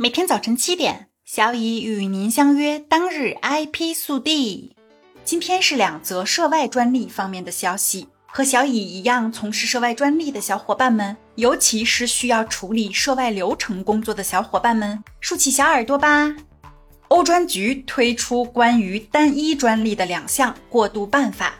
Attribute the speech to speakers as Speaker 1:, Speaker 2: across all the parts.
Speaker 1: 每天早晨七点，小乙与您相约当日 IP 速递。今天是两则涉外专利方面的消息。和小乙一样从事涉外专利的小伙伴们，尤其是需要处理涉外流程工作的小伙伴们，竖起小耳朵吧。欧专局推出关于单一专利的两项过渡办法。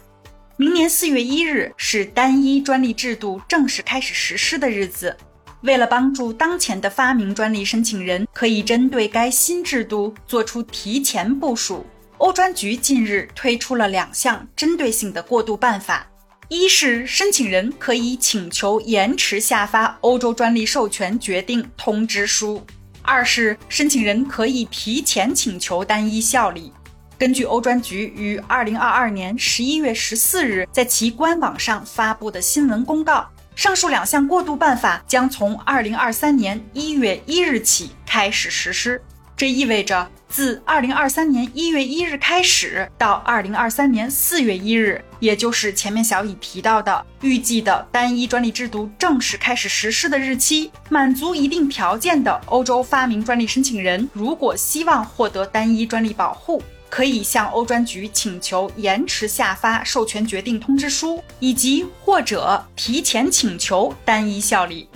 Speaker 1: 明年四月一日是单一专利制度正式开始实施的日子。为了帮助当前的发明专利申请人可以针对该新制度做出提前部署，欧专局近日推出了两项针对性的过渡办法：一是申请人可以请求延迟下发欧洲专利授权决定通知书；二是申请人可以提前请求单一效力。根据欧专局于二零二二年十一月十四日在其官网上发布的新闻公告。上述两项过渡办法将从二零二三年一月一日起开始实施。这意味着，自二零二三年一月一日开始到二零二三年四月一日，也就是前面小乙提到的预计的单一专利制度正式开始实施的日期，满足一定条件的欧洲发明专利申请人，如果希望获得单一专利保护。可以向欧专局请求延迟下发授权决定通知书，以及或者提前请求单一效力。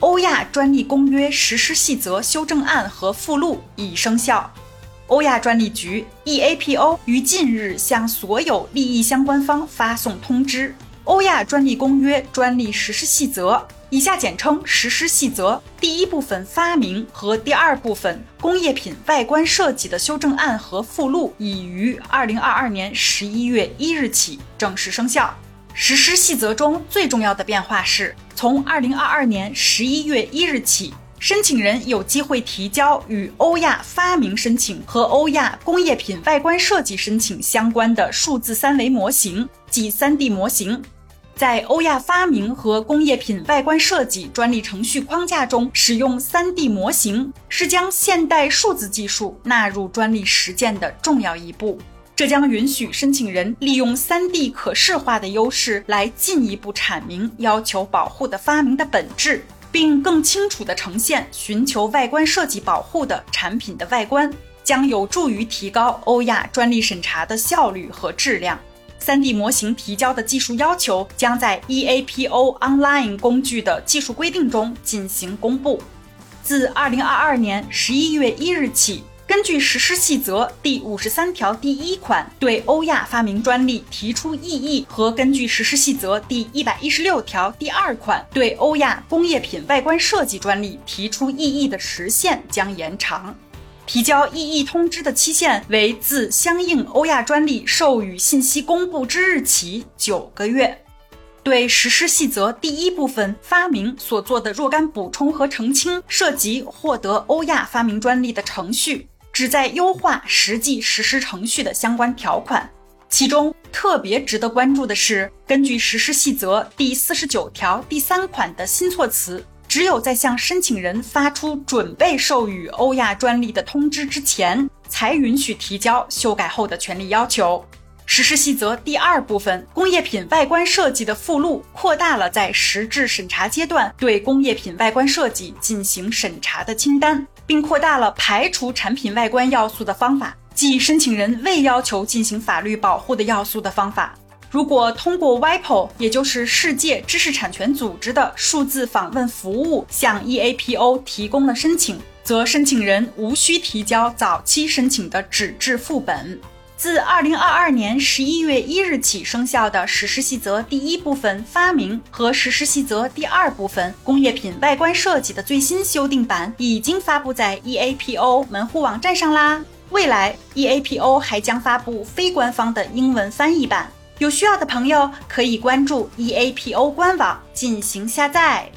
Speaker 1: 欧亚专利公约实施细则修正案和附录已生效。欧亚专利局 （EAPO） 于近日向所有利益相关方发送通知：欧亚专利公约专利实施细则。以下简称实施细则第一部分发明和第二部分工业品外观设计的修正案和附录已于二零二二年十一月一日起正式生效。实施细则中最重要的变化是，从二零二二年十一月一日起，申请人有机会提交与欧亚发明申请和欧亚工业品外观设计申请相关的数字三维模型即三 D 模型。在欧亚发明和工业品外观设计专利程序框架中使用 3D 模型，是将现代数字技术纳入专利实践的重要一步。这将允许申请人利用 3D 可视化的优势来进一步阐明要求保护的发明的本质，并更清楚地呈现寻求外观设计保护的产品的外观，将有助于提高欧亚专利审查的效率和质量。3D 模型提交的技术要求将在 EAPO Online 工具的技术规定中进行公布。自2022年11月1日起，根据实施细则第五十三条第一款对欧亚发明专利提出异议，和根据实施细则第一百一十六条第二款对欧亚工业品外观设计专利提出异议的时限将延长。提交异议通知的期限为自相应欧亚专利授予信息公布之日起九个月。对实施细则第一部分发明所做的若干补充和澄清，涉及获得欧亚发明专利的程序，旨在优化实际实施程序的相关条款。其中特别值得关注的是，根据实施细则第四十九条第三款的新措辞。只有在向申请人发出准备授予欧亚专利的通知之前，才允许提交修改后的权利要求。实施细则第二部分工业品外观设计的附录扩大了在实质审查阶段对工业品外观设计进行审查的清单，并扩大了排除产品外观要素的方法，即申请人未要求进行法律保护的要素的方法。如果通过 WIPO，也就是世界知识产权组织的数字访问服务向 EAPO 提供了申请，则申请人无需提交早期申请的纸质副本。自2022年11月1日起生效的实施细则第一部分发明和实施细则第二部分工业品外观设计的最新修订版已经发布在 EAPO 门户网站上啦。未来 EAPO 还将发布非官方的英文翻译版。有需要的朋友可以关注 EAPO 官网进行下载。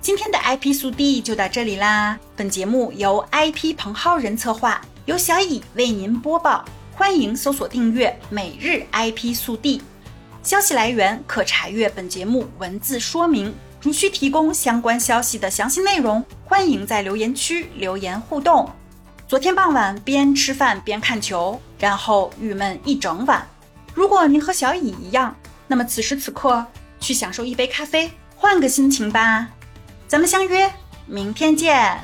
Speaker 1: 今天的 IP 速递就到这里啦。本节目由 IP 彭浩人策划，由小乙为您播报。欢迎搜索订阅每日 IP 速递。消息来源可查阅本节目文字说明。如需提供相关消息的详细内容，欢迎在留言区留言互动。昨天傍晚边吃饭边看球，然后郁闷一整晚。如果您和小乙一样，那么此时此刻去享受一杯咖啡，换个心情吧。咱们相约明天见。